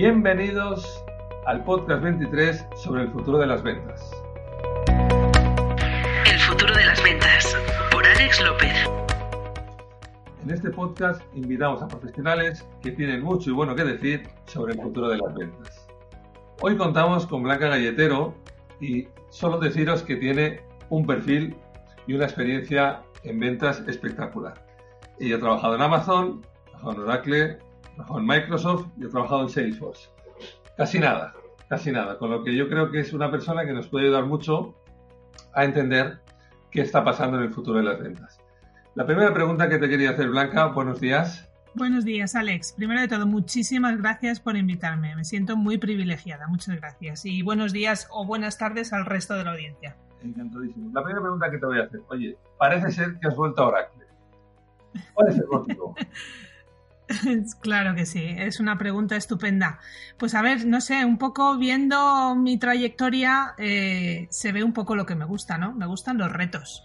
Bienvenidos al podcast 23 sobre el futuro de las ventas. El futuro de las ventas por Alex López. En este podcast invitamos a profesionales que tienen mucho y bueno que decir sobre el futuro de las ventas. Hoy contamos con Blanca Galletero y solo deciros que tiene un perfil y una experiencia en ventas espectacular. Ella ha trabajado en Amazon, en Oracle, trabajado en Microsoft y he trabajado en Salesforce. Casi nada, casi nada. Con lo que yo creo que es una persona que nos puede ayudar mucho a entender qué está pasando en el futuro de las ventas. La primera pregunta que te quería hacer, Blanca, buenos días. Buenos días, Alex. Primero de todo, muchísimas gracias por invitarme. Me siento muy privilegiada. Muchas gracias. Y buenos días o buenas tardes al resto de la audiencia. Encantadísimo. La primera pregunta que te voy a hacer. Oye, parece ser que has vuelto a Oracle. ¿Cuál es el motivo? Claro que sí, es una pregunta estupenda. Pues a ver, no sé, un poco viendo mi trayectoria eh, se ve un poco lo que me gusta, ¿no? Me gustan los retos.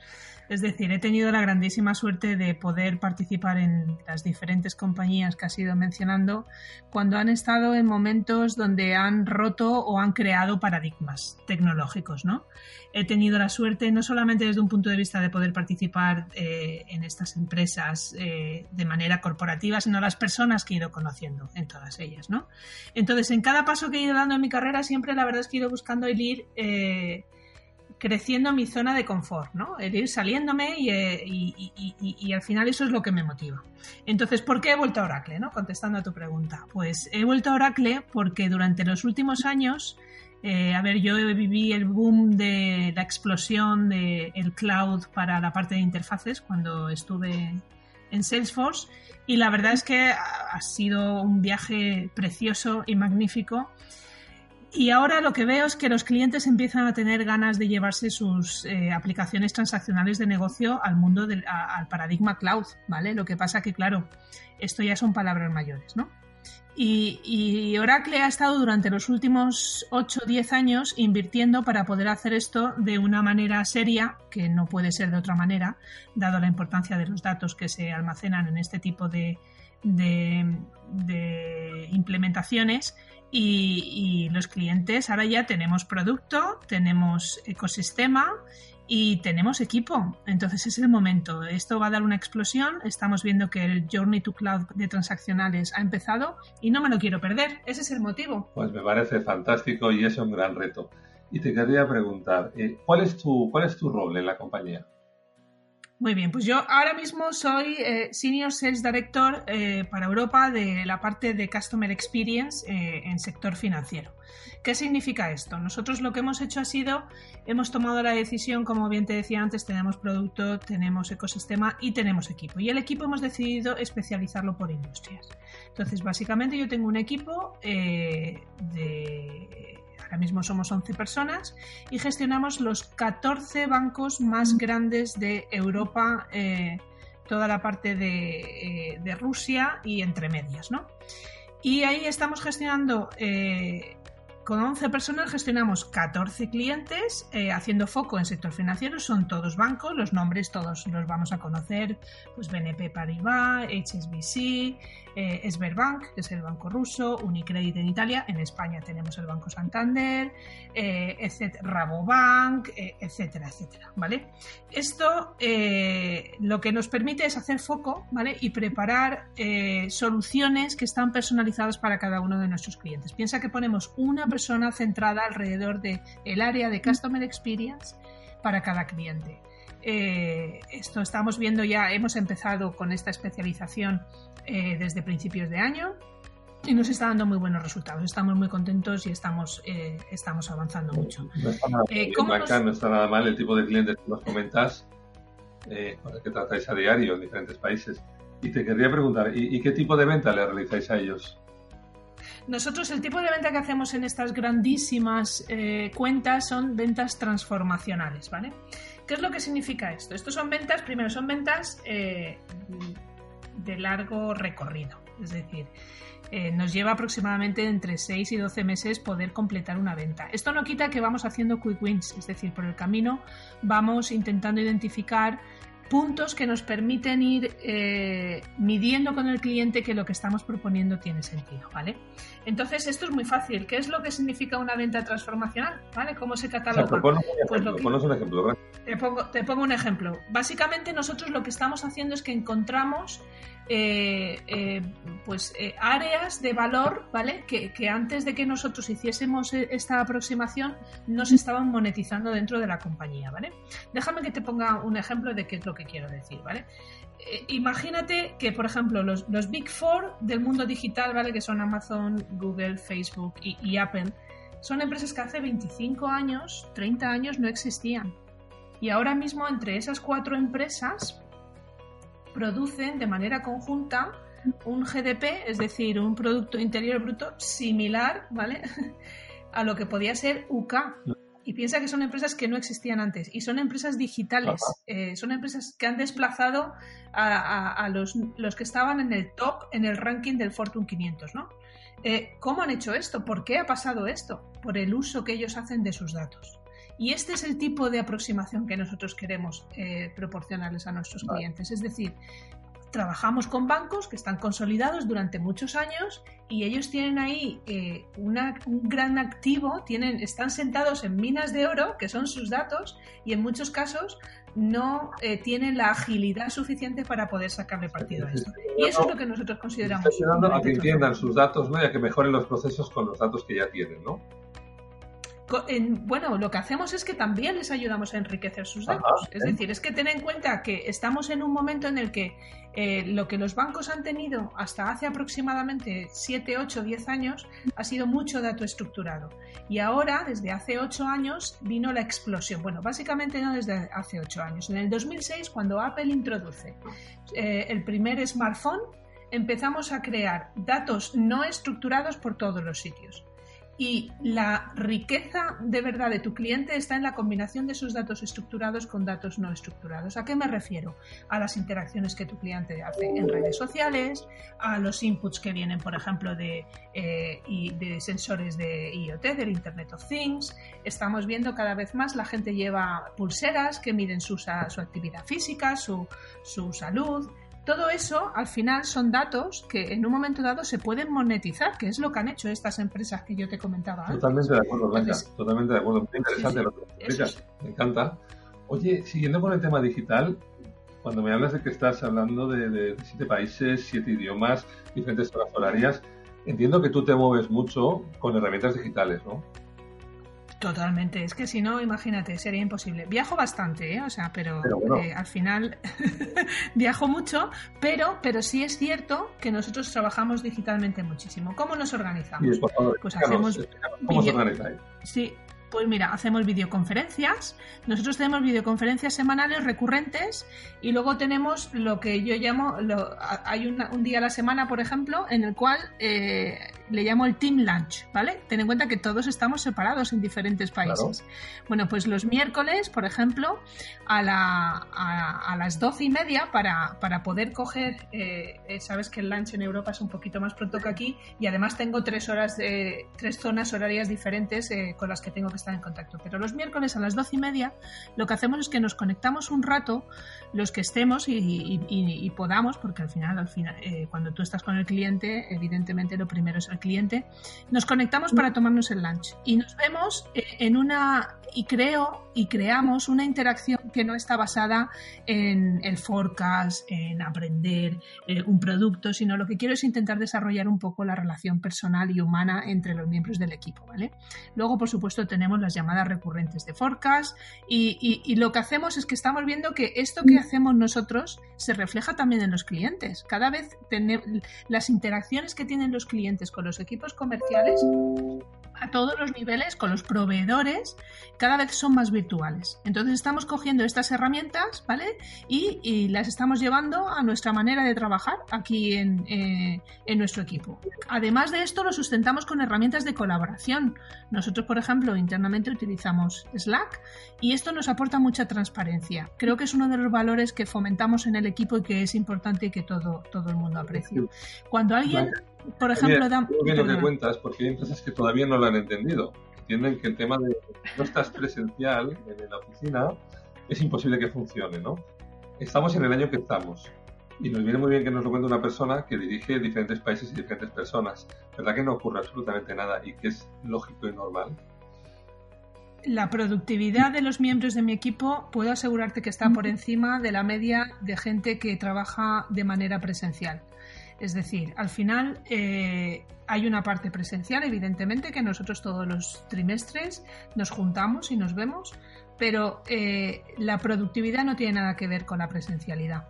Es decir, he tenido la grandísima suerte de poder participar en las diferentes compañías que has ido mencionando cuando han estado en momentos donde han roto o han creado paradigmas tecnológicos, ¿no? He tenido la suerte no solamente desde un punto de vista de poder participar eh, en estas empresas eh, de manera corporativa, sino las personas que he ido conociendo en todas ellas, ¿no? Entonces, en cada paso que he ido dando en mi carrera, siempre la verdad es que he ido buscando el ir eh, creciendo mi zona de confort, ¿no? El ir saliéndome eh, y, al final eso es lo que me motiva. Entonces, ¿por qué he vuelto a Oracle? ¿no? Contestando a tu pregunta. Pues he vuelto a Oracle porque durante los últimos años, eh, a ver, yo viví el boom de la explosión del cloud para la parte de interfaces cuando estuve en Salesforce y la verdad es que ha sido un viaje precioso y magnífico y ahora lo que veo es que los clientes empiezan a tener ganas de llevarse sus eh, aplicaciones transaccionales de negocio al mundo del al paradigma cloud, ¿vale? Lo que pasa que, claro, esto ya son palabras mayores, ¿no? Y, Oracle ha estado durante los últimos 8 o 10 años invirtiendo para poder hacer esto de una manera seria, que no puede ser de otra manera, dado la importancia de los datos que se almacenan en este tipo de implementaciones y, los clientes ahora ya tenemos producto, tenemos ecosistema y tenemos equipo. Entonces es el momento. Esto va a dar una explosión. Estamos viendo que el Journey to Cloud de transaccionales ha empezado y no me lo quiero perder. Ese es el motivo. Pues me parece fantástico y es un gran reto. Y te quería preguntar, eh, ¿cuál, es tu, ¿cuál es tu rol en la compañía? Muy bien, pues yo ahora mismo soy eh, Senior Sales Director eh, para Europa de la parte de Customer Experience eh, en sector financiero. ¿Qué significa esto? Nosotros lo que hemos hecho ha sido, hemos tomado la decisión, como bien te decía antes, tenemos producto, tenemos ecosistema y tenemos equipo. Y el equipo hemos decidido especializarlo por industrias. Entonces, básicamente yo tengo un equipo de Ahora mismo somos 11 personas y gestionamos los 14 bancos más grandes de Europa, eh, toda la parte de, eh, Rusia y entre medias, ¿no? Y ahí estamos gestionando eh, con 11 personas gestionamos 14 clientes haciendo foco en sector financiero. Son todos bancos, los nombres todos los vamos a conocer, pues BNP Paribas, HSBC, eh, Sberbank, que es el banco ruso, Unicredit en Italia, en España tenemos el Banco Santander, eh, Rabobank, eh, etcétera, etcétera, ¿vale? Esto eh, lo que nos permite es hacer foco, ¿vale? Y preparar soluciones que están personalizadas para cada uno de nuestros clientes. Piensa que ponemos una persona centrada alrededor del el área de Customer Experience para cada cliente. esto estamos viendo ya, hemos empezado con esta especialización eh, desde principios de año y nos está dando muy buenos resultados. Estamos muy contentos y estamos, eh, estamos avanzando mucho. No está, nada eh, mal, no está nada mal el tipo de clientes que nos comentas con el que tratáis a diario en diferentes países. Y te quería preguntar, ¿y, qué tipo de venta le realizáis a ellos? Nosotros el tipo de venta que hacemos en estas grandísimas eh, cuentas son ventas transformacionales, ¿vale? ¿Qué es lo que significa esto? Estos son ventas, primero son ventas eh, de largo recorrido, es decir, eh, nos lleva aproximadamente entre 6 y 12 meses poder completar una venta. Esto no quita que vamos haciendo quick wins, es decir, por el camino vamos intentando identificar puntos que nos permiten ir eh, midiendo con el cliente que lo que estamos proponiendo tiene sentido, ¿vale? Entonces, esto es muy fácil. ¿Qué es lo que significa una venta transformacional? ¿Vale? ¿Cómo se cataloga? un ejemplo, pues un ejemplo. Te pongo, te pongo un ejemplo. Básicamente, nosotros lo que estamos haciendo es que encontramos eh, eh, pues eh, áreas de valor, ¿vale? Que, antes de que nosotros hiciésemos esta aproximación no se estaban monetizando dentro de la compañía, ¿vale? Déjame que te ponga un ejemplo de qué es lo que quiero decir, ¿vale? imagínate que, por ejemplo, los, Big Four del mundo digital, ¿vale? Que son Amazon, Google, Facebook y, y Apple, son empresas que hace 25 años, 30 años no existían. Y ahora mismo entre esas cuatro empresas producen de manera conjunta un GDP, es decir, un Producto Interior Bruto similar, ¿vale? a lo que podía ser UK. Y piensa que son empresas que no existían antes y son empresas digitales, eh, son empresas que han desplazado a, los, los, que estaban en el top, en el ranking del Fortune 500, ¿no? Eh, ¿Cómo han hecho esto? ¿Por qué ha pasado esto? Por el uso que ellos hacen de sus datos. Y este es el tipo de aproximación que nosotros queremos eh, proporcionarles a nuestros clientes. Es decir, trabajamos con bancos que están consolidados durante muchos años y ellos tienen ahí eh, un gran activo, tienen, están sentados en minas de oro, que son sus datos, y en muchos casos no eh, tienen la agilidad suficiente para poder sacarle partido a esto. Y eso es lo que nosotros consideramos. a que entiendan sus datos ¿no? y a que mejoren los procesos con los datos que ya tienen, ¿no? Bueno, lo que hacemos es que también les ayudamos a enriquecer sus datos. es decir, es que ten en cuenta que estamos en un momento en el que eh, lo que los bancos han tenido hasta hace aproximadamente 7, 8, 10 años ha sido mucho dato estructurado. Y ahora, desde hace 8 años, vino la explosión. Bueno, básicamente no desde hace 8 años. En el 2006, cuando Apple introduce eh, el primer smartphone, empezamos a crear datos no estructurados por todos los sitios. Y la riqueza de verdad de tu cliente está en la combinación de sus datos estructurados con datos no estructurados. ¿A qué me refiero? A las interacciones que tu cliente hace en redes sociales, a los inputs que vienen, por ejemplo, de, eh, sensores de IoT, del Internet of Things. Estamos viendo cada vez más la gente lleva pulseras que miden su, actividad física, su salud. Todo eso, al final, son datos que en un momento dado se pueden monetizar, que es lo que han hecho estas empresas que yo te comentaba. Totalmente de acuerdo, Blanca. totalmente de acuerdo. Muy interesante lo que explicas. Me encanta. Oye, siguiendo con el tema digital, cuando me hablas de que estás hablando de, siete países, siete idiomas, diferentes zonas horarias, entiendo que tú te mueves mucho con herramientas digitales, ¿no? Totalmente, es que si no, imagínate, sería imposible. Viajo bastante, ¿eh? o sea, pero, eh, al final viajo mucho, pero, pero sí es cierto que nosotros trabajamos digitalmente muchísimo. ¿Cómo nos organizamos? pues hacemos. ¿Cómo se organiza? Sí, pues mira, hacemos videoconferencias. Nosotros tenemos videoconferencias semanales recurrentes y luego tenemos lo que yo llamo, hay un día a la semana, por ejemplo, en el cual eh, le llamo el Team Lunch, ¿vale? Ten en cuenta que todos estamos separados en diferentes países. Bueno, pues los miércoles, por ejemplo, a, las doce y media para, poder coger, eh, eh, sabes que el lunch en Europa es un poquito más pronto que aquí y además tengo tres horas, de, tres zonas horarias diferentes con las que tengo que estar en contacto. Pero los miércoles a las doce y media lo que hacemos es que nos conectamos un rato, los que estemos y, podamos, porque al final, al final eh, cuando tú estás con el cliente, evidentemente lo primero es el cliente, nos conectamos para tomarnos el lunch y nos vemos eh, en una y creo y creamos una interacción que no está basada en el forecast, en aprender eh, un producto, sino lo que quiero es intentar desarrollar un poco la relación personal y humana entre los miembros del equipo, ¿vale? Luego, por supuesto, tenemos las llamadas recurrentes de forecast y, y lo que hacemos es que estamos viendo que esto que hacemos nosotros se refleja también en los clientes. Cada vez tenemos las interacciones que tienen los clientes con los equipos comerciales a todos los niveles con los proveedores cada vez son más virtuales. Entonces estamos cogiendo estas herramientas, ¿vale? Y, las estamos llevando a nuestra manera de trabajar aquí en, eh, en, nuestro equipo. Además de esto, lo sustentamos con herramientas de colaboración. Nosotros, por ejemplo, internamente utilizamos Slack y esto nos aporta mucha transparencia. Creo que es uno de los valores que fomentamos en el equipo y que es importante y que todo, todo el mundo aprecia. Cuando alguien... Por ejemplo, da... bien lo que cuentas, porque hay empresas que todavía no lo han entendido. Entienden que el tema de no estás presencial en la oficina es imposible que funcione, ¿no? Estamos en el año que estamos. Y nos viene muy bien que nos lo cuente una persona que dirige diferentes países y diferentes personas. ¿Verdad que no ocurre absolutamente nada y que es lógico y normal? La productividad de los miembros de mi equipo puedo asegurarte que está por encima de la media de gente que trabaja de manera presencial. Es decir, al final eh, hay una parte presencial, evidentemente, que nosotros todos los trimestres nos juntamos y nos vemos, pero eh, la productividad no tiene nada que ver con la presencialidad.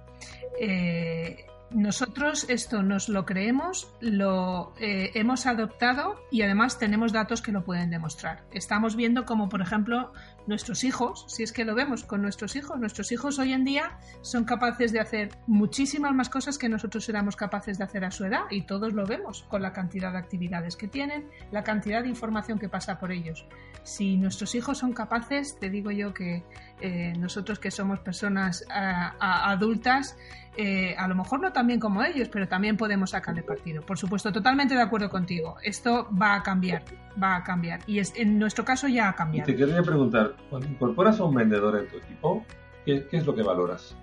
Eh, nosotros esto nos lo creemos, lo hemos adoptado y además tenemos datos que lo pueden demostrar. Estamos viendo como, por ejemplo, nuestros hijos, si es que lo vemos con nuestros hijos, nuestros hijos hoy en día son capaces de hacer muchísimas más cosas que nosotros éramos capaces de hacer a su edad y todos lo vemos con la cantidad de actividades que tienen, la cantidad de información que pasa por ellos. Si nuestros hijos son capaces, te digo yo que eh, nosotros que somos personas adultas, eh, a lo mejor no tan bien como ellos, pero también podemos sacarle partido. Por supuesto, totalmente de acuerdo contigo. Esto va a cambiar, va a cambiar. Y es, en nuestro caso ya ha cambiado. te quería preguntar, cuando incorporas a un vendedor en tu equipo, ¿qué, es lo que valoras?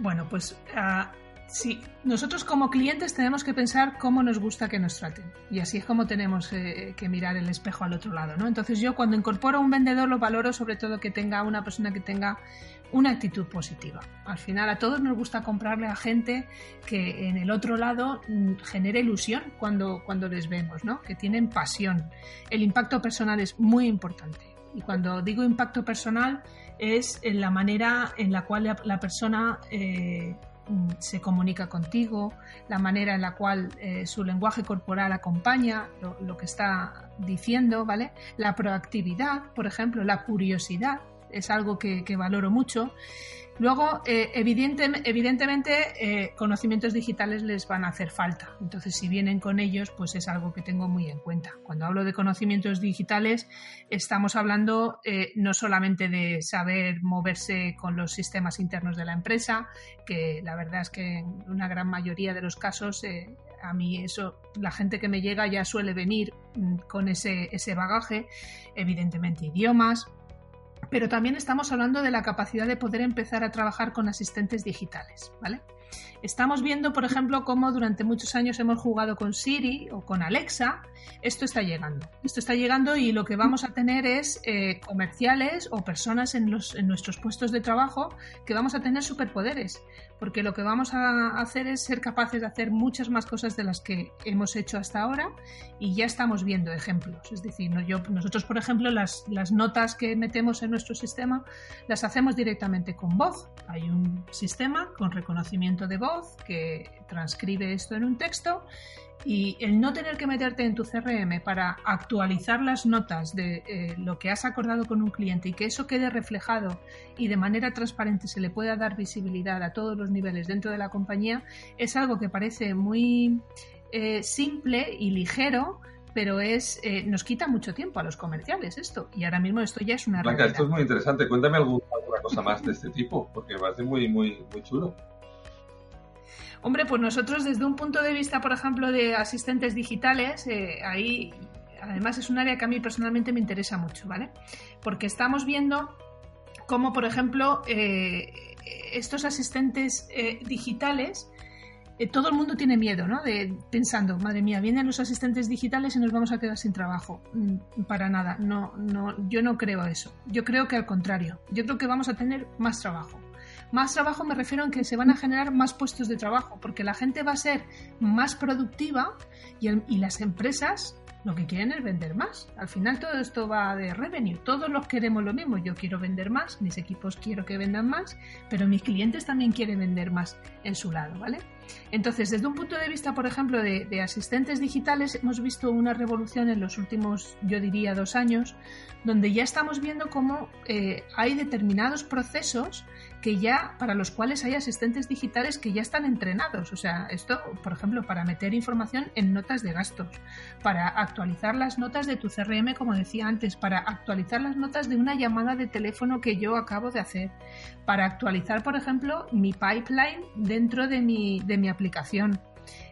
Bueno, pues uh, sí, nosotros como clientes tenemos que pensar cómo nos gusta que nos traten. Y así es como tenemos eh, que mirar el espejo al otro lado, ¿no? Entonces yo cuando incorporo a un vendedor lo valoro sobre todo que tenga una persona que tenga una actitud positiva. Al final a todos nos gusta comprarle a gente que en el otro lado mm, genere ilusión cuando, cuando les vemos, ¿no? que tienen pasión. El impacto personal es muy importante. Y cuando digo impacto personal es en la manera en la cual la persona eh, mm, se comunica contigo, la manera en la cual eh, su lenguaje corporal acompaña lo, lo, que está diciendo, ¿vale? La proactividad, por ejemplo, la curiosidad, es algo que, valoro mucho. Luego, eh, evidentemente, eh, conocimientos digitales les van a hacer falta. Entonces, si vienen con ellos, pues es algo que tengo muy en cuenta. Cuando hablo de conocimientos digitales, estamos hablando eh, no solamente de saber moverse con los sistemas internos de la empresa, que la verdad es que en una gran mayoría de los casos a mí eso, la gente que me llega ya suele venir mm, con ese, ese bagaje, evidentemente idiomas, pero también estamos hablando de la capacidad de poder empezar a trabajar con asistentes digitales, ¿vale? Estamos viendo, por ejemplo, cómo durante muchos años hemos jugado con Siri o con Alexa. Esto está llegando. Esto está llegando y lo que vamos a tener es eh, comerciales o personas en, nuestros puestos de trabajo que vamos a tener superpoderes. Porque lo que vamos a hacer es ser capaces de hacer muchas más cosas de las que hemos hecho hasta ahora y ya estamos viendo ejemplos. Es decir, nosotros, por ejemplo, las, las notas que metemos en nuestro sistema las hacemos directamente con voz. Hay un sistema con reconocimiento de voz que transcribe esto en un texto y el no tener que meterte en tu CRM para actualizar las notas de eh, lo que has acordado con un cliente y que eso quede reflejado y de manera transparente se le pueda dar visibilidad a todos los niveles dentro de la compañía es algo que parece muy eh, simple y ligero pero es eh, nos quita mucho tiempo a los comerciales esto. Y ahora mismo esto ya es una Blanca, esto es muy interesante. Cuéntame alguna, cosa más de este tipo porque me parece muy muy muy chulo Hombre, pues nosotros desde un punto de vista, por ejemplo, de asistentes digitales, eh, ahí además es un área que a mí personalmente me interesa mucho, ¿vale? Porque estamos viendo cómo, por ejemplo, eh, estos asistentes eh, digitales, todo el mundo tiene miedo, ¿no? De pensando, madre mía, vienen los asistentes digitales y nos vamos a quedar sin trabajo. Mm, para nada, no, no, yo no creo eso. Yo creo que al contrario, yo creo que vamos a tener más trabajo. Más trabajo me refiero en que se van a generar más puestos de trabajo, porque la gente va a ser más productiva y, las empresas lo que quieren es vender más. Al final todo esto va de revenue. Todos los queremos lo mismo. Yo quiero vender más, mis equipos quiero que vendan más, pero mis clientes también quieren vender más en su lado, ¿vale? Entonces, desde un punto de vista, por ejemplo, de, asistentes digitales, hemos visto una revolución en los últimos, yo diría, dos años, donde ya estamos viendo cómo eh, hay determinados procesos que ya, para los cuales hay asistentes digitales que ya están entrenados. O sea, esto, por ejemplo, para meter información en notas de gastos, para actualizar las notas de tu CRM, como decía antes, para actualizar las notas de una llamada de teléfono que yo acabo de hacer, para actualizar, por ejemplo, mi pipeline dentro de mi, de mi aplicación.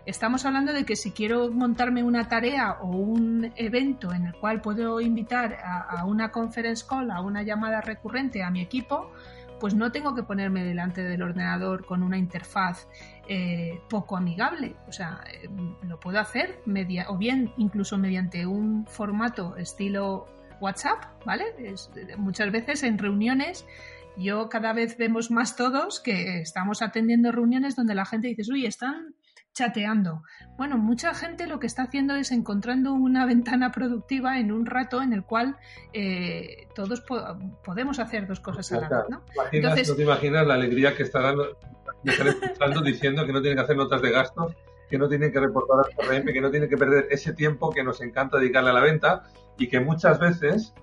Estamos hablando de que si quiero montarme una tarea o un evento en el cual puedo invitar a, a una conference call, a una llamada recurrente a mi equipo, pues no tengo que ponerme delante del ordenador con una interfaz eh, poco amigable. O sea, eh, lo puedo hacer media, o bien incluso mediante un formato estilo WhatsApp, ¿vale? muchas veces en reuniones yo cada vez vemos más todos que estamos atendiendo reuniones donde la gente dice, uy, están chateando. Bueno, mucha gente lo que está haciendo es encontrando una ventana productiva en un rato en el cual eh, todos podemos hacer dos cosas a la vez. ¿no? no te imaginas la alegría que estarán, escuchando diciendo que no tienen que hacer notas de gastos, que no tienen que reportar al CRM, que no tienen que perder ese tiempo que nos encanta dedicarle a la venta y que muchas veces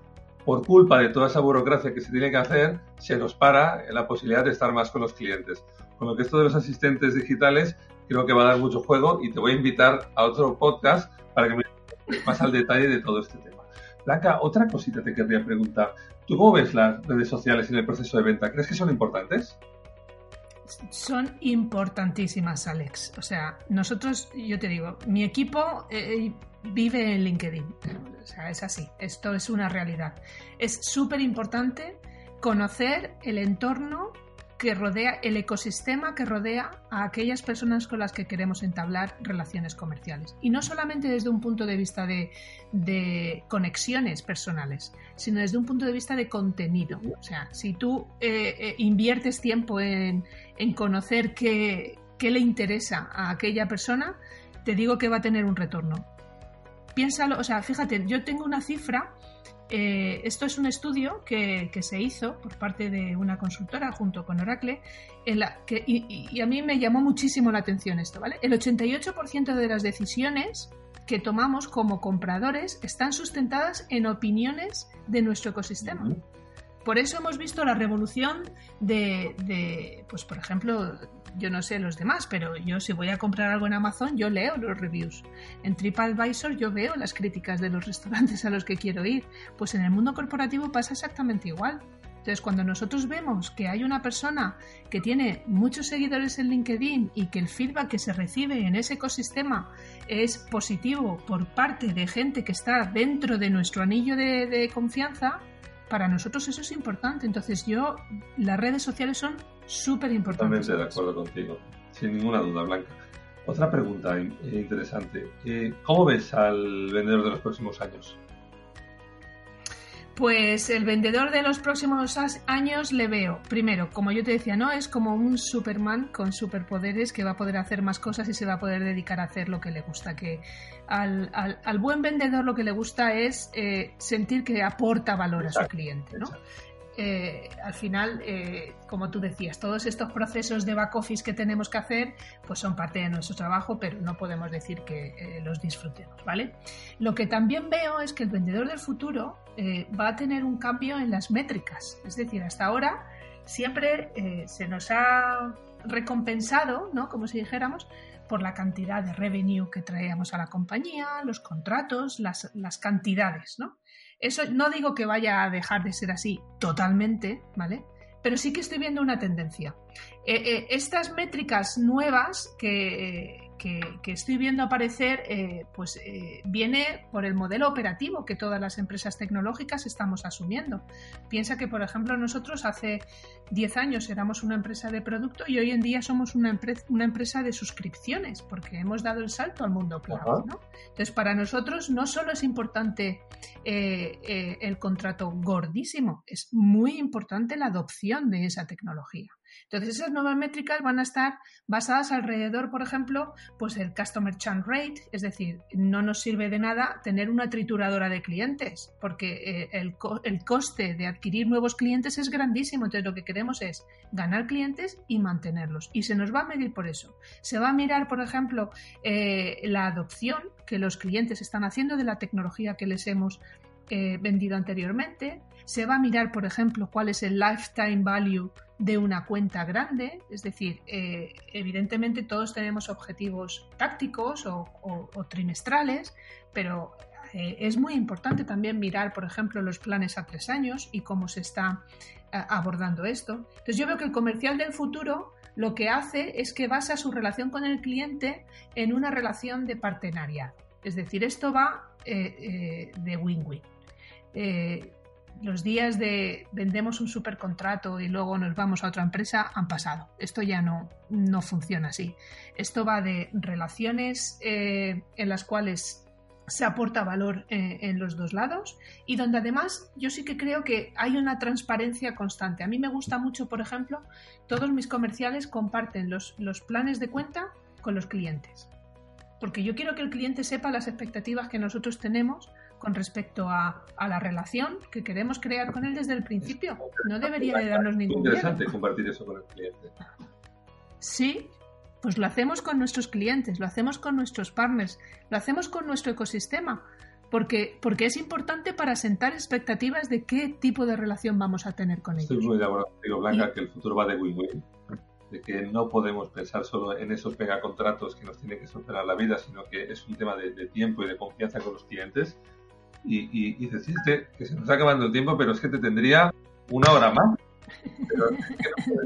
por culpa de toda esa burocracia que se tiene que hacer, se nos para la posibilidad de estar más con los clientes. Con lo que esto de los asistentes digitales creo que va a dar mucho juego y te voy a invitar a otro podcast para que me más al detalle de todo este tema. Blanca, otra cosita te querría preguntar. ¿Tú cómo ves las redes sociales en el proceso de venta? ¿Crees que son importantes? Son importantísimas, Alex. O sea, nosotros, yo te digo, mi equipo eh, vive en LinkedIn. O sea, es así. Esto es una realidad. Es súper importante conocer el entorno que rodea el ecosistema que rodea a aquellas personas con las que queremos entablar relaciones comerciales. Y no solamente desde un punto de vista de, conexiones personales, sino desde un punto de vista de contenido. O sea, si tú eh, eh, inviertes tiempo en, conocer qué, qué le interesa a aquella persona, te digo que va a tener un retorno. Piénsalo, o sea, fíjate, yo tengo una cifra eh, esto es un estudio que, se hizo por parte de una consultora junto con Oracle, en la que, y, a mí me llamó muchísimo la atención esto, ¿vale? El 88% de las decisiones que tomamos como compradores están sustentadas en opiniones de nuestro ecosistema. Por eso hemos visto la revolución de, de, pues por ejemplo, yo no sé los demás, pero yo si voy a comprar algo en Amazon, yo leo los reviews. En TripAdvisor yo veo las críticas de los restaurantes a los que quiero ir. Pues en el mundo corporativo pasa exactamente igual. Entonces, cuando nosotros vemos que hay una persona que tiene muchos seguidores en LinkedIn y que el feedback que se recibe en ese ecosistema es positivo por parte de gente que está dentro de nuestro anillo de, de confianza, para nosotros eso es importante. Entonces yo, las redes sociales son súper importantes. Totalmente de acuerdo contigo, sin ninguna duda, Blanca. Otra pregunta interesante. Eh, ¿Cómo ves al vendedor de los próximos años? Pues el vendedor de los próximos años le veo, primero, como yo te decía, ¿no? Es como un Superman con superpoderes que va a poder hacer más cosas y se va a poder dedicar a hacer lo que le gusta. Que al, buen vendedor lo que le gusta es eh, sentir que aporta valor a su cliente, ¿no? Eh, al final, eh, como tú decías, todos estos procesos de back office que tenemos que hacer, pues son parte de nuestro trabajo, pero no podemos decir que eh, los disfrutemos, ¿vale? Lo que también veo es que el vendedor del futuro va a tener un cambio en las métricas. Es decir, hasta ahora siempre se nos ha recompensado, ¿no? Como si dijéramos, por la cantidad de revenue que traíamos a la compañía, los contratos, las, las cantidades, ¿no? Eso no digo que vaya a dejar de ser así totalmente, ¿vale? Pero sí que estoy viendo una tendencia. Eh, eh, estas métricas nuevas que, que, estoy viendo aparecer, eh, pues eh, viene por el modelo operativo que todas las empresas tecnológicas estamos asumiendo. Piensa que, por ejemplo, nosotros hace 10 años éramos una empresa de producto y hoy en día somos una, una empresa de suscripciones porque hemos dado el salto al mundo cloud. Entonces, para nosotros no solo es importante eh, el contrato gordísimo, es muy importante la adopción de esa tecnología. Entonces, esas nuevas métricas van a estar basadas alrededor, por ejemplo, pues el Customer Churn Rate, es decir, no nos sirve de nada tener una trituradora de clientes, porque eh, el, el coste de adquirir nuevos clientes es grandísimo. Entonces, lo que queremos es ganar clientes y mantenerlos. Y se nos va a medir por eso. Se va a mirar, por ejemplo, eh, la adopción que los clientes están haciendo de la tecnología que les hemos eh, vendido anteriormente. Se va a mirar, por ejemplo, cuál es el lifetime value de una cuenta grande. Es decir, eh, evidentemente todos tenemos objetivos tácticos o, trimestrales, pero eh, es muy importante también mirar, por ejemplo, los planes a tres años y cómo se está abordando esto. Entonces yo veo que el comercial del futuro lo que hace es que basa su relación con el cliente en una relación de partenariado. Es decir, esto va de win-win. Eh, los días de vendemos un supercontrato y luego nos vamos a otra empresa han pasado. Esto ya no, no funciona así. Esto va de relaciones eh, en las cuales se aporta valor eh, en los dos lados y donde además yo sí que creo que hay una transparencia constante. A mí me gusta mucho, por ejemplo, todos mis comerciales comparten los, los planes de cuenta con los clientes. Porque yo quiero que el cliente sepa las expectativas que nosotros tenemos con respecto a, la relación que queremos crear con él desde el principio. No debería de darnos ningún interesante compartir eso con el cliente. Sí, pues lo hacemos con nuestros clientes, lo hacemos con nuestros partners, lo hacemos con nuestro ecosistema, porque, porque es importante para sentar expectativas de qué tipo de relación vamos a tener con ellos. Estoy muy de acuerdo contigo, Blanca, que el futuro va de win-win, de que no podemos pensar solo en esos megacontratos que nos tienen que solucionar la vida, sino que es un tema de, de tiempo y de confianza con los clientes y, y, dices, que se nos está acabando el tiempo, pero es que te tendría una hora más. Pero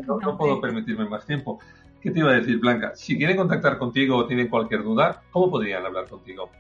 no, puedo permitirme más tiempo. ¿Qué te iba a decir, Blanca? Si quieren contactar contigo o tienen cualquier duda, ¿cómo podrían hablar contigo?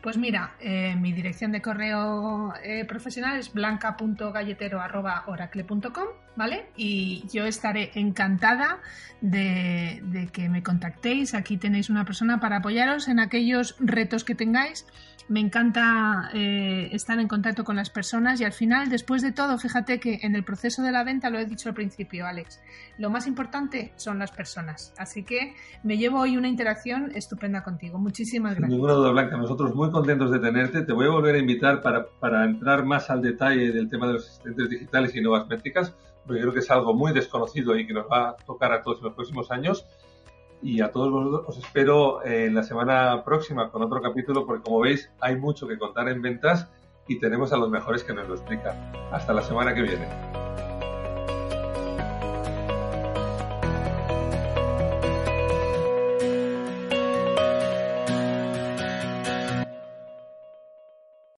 Pues mira, eh, mi dirección de correo eh, profesional es blanca.galletero.oracle.com, ¿vale? Y yo estaré encantada de, de, que me contactéis. Aquí tenéis una persona para apoyaros en aquellos retos que tengáis me encanta eh, estar en contacto con las personas y al final, después de todo, fíjate que en el proceso de la venta, lo he dicho al principio, Alex, lo más importante son las personas. Así que me llevo hoy una interacción estupenda contigo. Muchísimas gracias. Sin ninguna duda, Blanca. Nosotros muy contentos de tenerte. Te voy a volver a invitar para, para entrar más al detalle del tema de los asistentes digitales y nuevas métricas, porque creo que es algo muy desconocido y que nos va a tocar a todos en los próximos años y a todos vosotros os espero en la semana próxima con otro capítulo porque como veis hay mucho que contar en ventas y tenemos a los mejores que nos lo explican. Hasta la semana que viene.